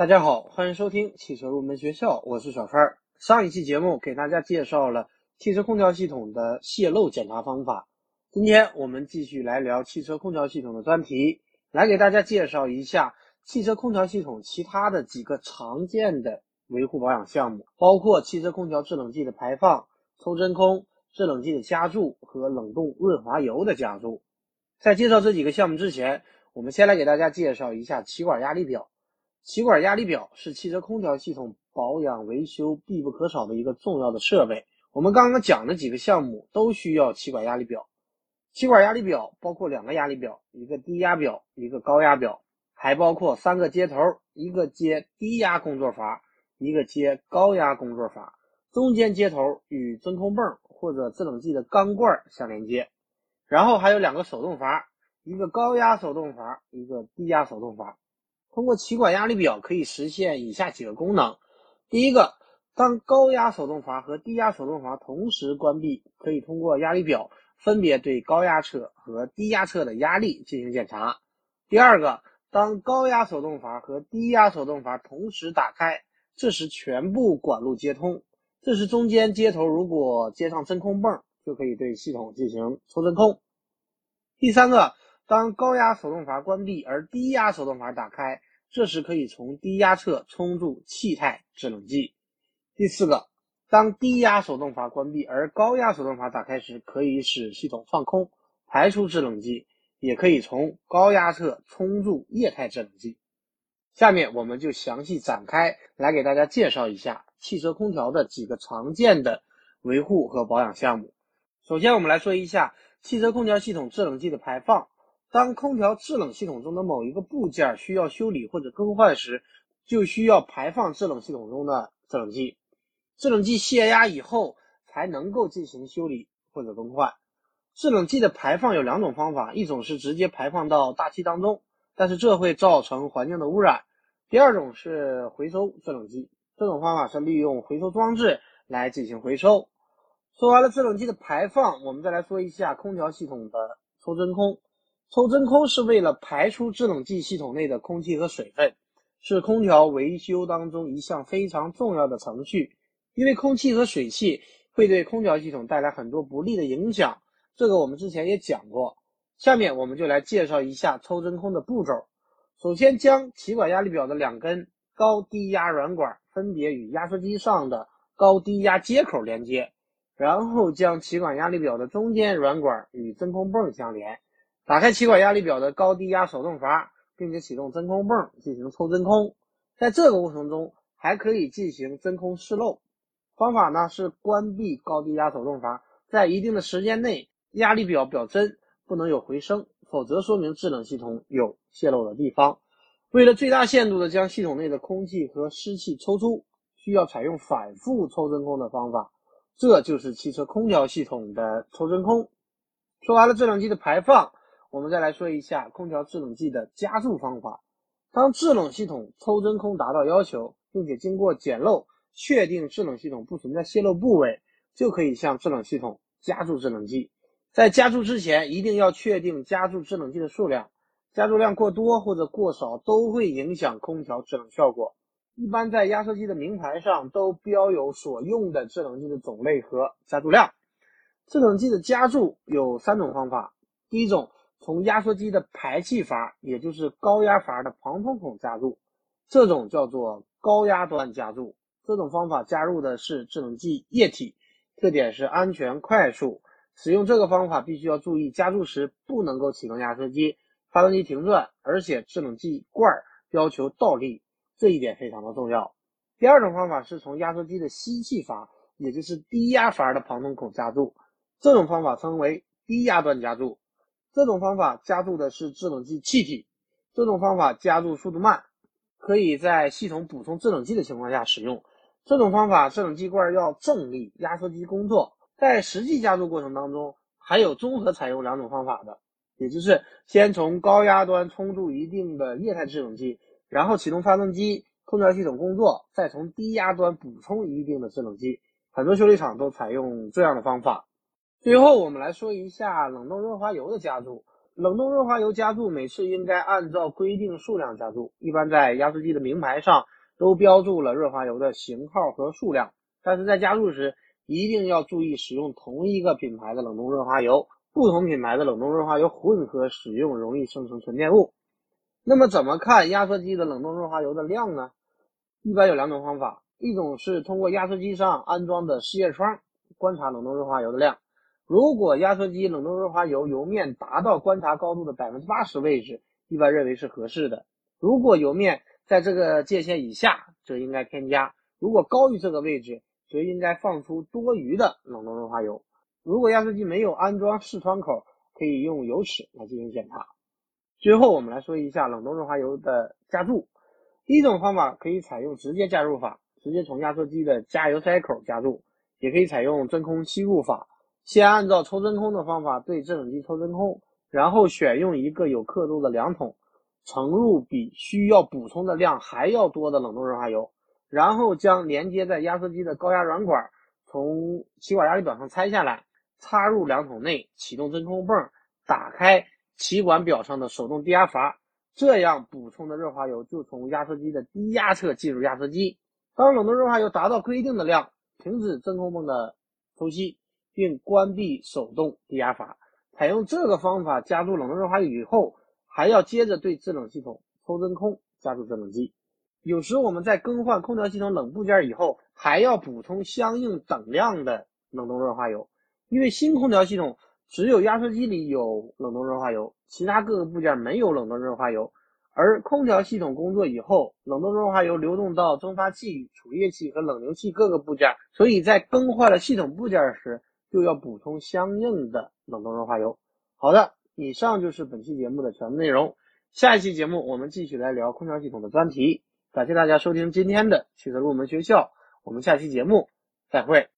大家好，欢迎收听汽车入门学校，我是小川。上一期节目给大家介绍了汽车空调系统的泄漏检查方法，今天我们继续来聊汽车空调系统的专题，来给大家介绍一下汽车空调系统其他的几个常见的维护保养项目，包括汽车空调制冷剂的排放、抽真空、制冷剂的加注和冷冻润滑油的加注。在介绍这几个项目之前，我们先来给大家介绍一下气管压力表。气管压力表是汽车空调系统保养维修必不可少的一个重要的设备。我们刚刚讲的几个项目都需要气管压力表。气管压力表包括两个压力表，一个低压表，一个高压表，还包括三个接头，一个接低压工作阀，一个接高压工作阀，中间接头与真空泵或者制冷剂的钢罐相连接。然后还有两个手动阀，一个高压手动阀，一个低压手动阀。通过气管压力表可以实现以下几个功能：第一个，当高压手动阀和低压手动阀同时关闭，可以通过压力表分别对高压侧和低压侧的压力进行检查；第二个，当高压手动阀和低压手动阀同时打开，这时全部管路接通，这时中间接头如果接上真空泵，就可以对系统进行抽真空；第三个。当高压手动阀关闭而低压手动阀打开，这时可以从低压侧充注气态制冷剂。第四个，当低压手动阀关闭而高压手动阀打开时，可以使系统放空，排出制冷剂，也可以从高压侧充注液态制冷剂。下面我们就详细展开来给大家介绍一下汽车空调的几个常见的维护和保养项目。首先，我们来说一下汽车空调系统制冷剂的排放。当空调制冷系统中的某一个部件需要修理或者更换时，就需要排放制冷系统中的制冷剂。制冷剂泄压以后，才能够进行修理或者更换。制冷剂的排放有两种方法，一种是直接排放到大气当中，但是这会造成环境的污染；第二种是回收制冷剂，这种方法是利用回收装置来进行回收。说完了制冷剂的排放，我们再来说一下空调系统的抽真空。抽真空是为了排出制冷剂系统内的空气和水分，是空调维修当中一项非常重要的程序。因为空气和水汽会对空调系统带来很多不利的影响，这个我们之前也讲过。下面我们就来介绍一下抽真空的步骤。首先将气管压力表的两根高低压软管分别与压缩机上的高低压接口连接，然后将气管压力表的中间软管与真空泵相连。打开气管压力表的高低压手动阀，并且启动真空泵进行抽真空。在这个过程中，还可以进行真空试漏。方法呢是关闭高低压手动阀，在一定的时间内，压力表表针不能有回声，否则说明制冷系统有泄漏的地方。为了最大限度的将系统内的空气和湿气抽出，需要采用反复抽真空的方法。这就是汽车空调系统的抽真空。说完了制冷剂的排放。我们再来说一下空调制冷剂的加注方法。当制冷系统抽真空达到要求，并且经过检漏确定制冷系统不存在泄漏部位，就可以向制冷系统加注制冷剂。在加注之前，一定要确定加注制冷剂的数量。加注量过多或者过少都会影响空调制冷效果。一般在压缩机的名牌上都标有所用的制冷剂的种类和加注量。制冷剂的加注有三种方法，第一种。从压缩机的排气阀，也就是高压阀的旁通孔加入，这种叫做高压端加注。这种方法加入的是制冷剂液体，特点是安全快速。使用这个方法必须要注意，加注时不能够启动压缩机，发动机停转，而且制冷剂罐要求倒立，这一点非常的重要。第二种方法是从压缩机的吸气阀，也就是低压阀的旁通孔加注，这种方法称为低压端加注。这种方法加注的是制冷剂气体，这种方法加注速度慢，可以在系统补充制冷剂的情况下使用。这种方法制冷剂罐要正立压缩机工作。在实际加注过程当中，还有综合采用两种方法的，也就是先从高压端充注一定的液态制冷剂，然后启动发动机，空调系统工作，再从低压端补充一定的制冷剂。很多修理厂都采用这样的方法。最后，我们来说一下冷冻润滑油的加注。冷冻润滑油加注每次应该按照规定数量加注，一般在压缩机的名牌上都标注了润滑油的型号和数量。但是在加注时一定要注意使用同一个品牌的冷冻润滑油，不同品牌的冷冻润滑油混合使用容易生成沉淀物。那么怎么看压缩机的冷冻润滑油的量呢？一般有两种方法，一种是通过压缩机上安装的试验窗观察冷冻润滑油的量。如果压缩机冷冻润滑油油面达到观察高度的百分之八十位置，一般认为是合适的。如果油面在这个界限以下，则应该添加；如果高于这个位置，则应该放出多余的冷冻润滑油。如果压缩机没有安装试窗口，可以用油尺来进行检查。最后，我们来说一下冷冻润滑油的加注。第一种方法可以采用直接加入法，直接从压缩机的加油塞口加注；也可以采用真空吸入法。先按照抽真空的方法对制冷剂抽真空，然后选用一个有刻度的量筒，盛入比需要补充的量还要多的冷冻润滑油，然后将连接在压缩机的高压软管从气管压力表上拆下来，插入量筒内，启动真空泵，打开气管表上的手动低压阀，这样补充的润滑油就从压缩机的低压侧进入压缩机。当冷冻润滑油达到规定的量，停止真空泵的抽吸。并关闭手动低压阀。采用这个方法加入冷冻润滑油以后，还要接着对制冷系统抽真空，加注制冷剂。有时我们在更换空调系统冷部件以后，还要补充相应等量的冷冻润滑油，因为新空调系统只有压缩机里有冷冻润滑油，其他各个部件没有冷冻润滑油。而空调系统工作以后，冷冻润滑油流动到蒸发器、储液器和冷凝器各个部件，所以在更换了系统部件时，就要补充相应的冷冻润滑油。好的，以上就是本期节目的全部内容。下一期节目我们继续来聊空调系统的专题。感谢大家收听今天的汽车入门学校，我们下期节目再会。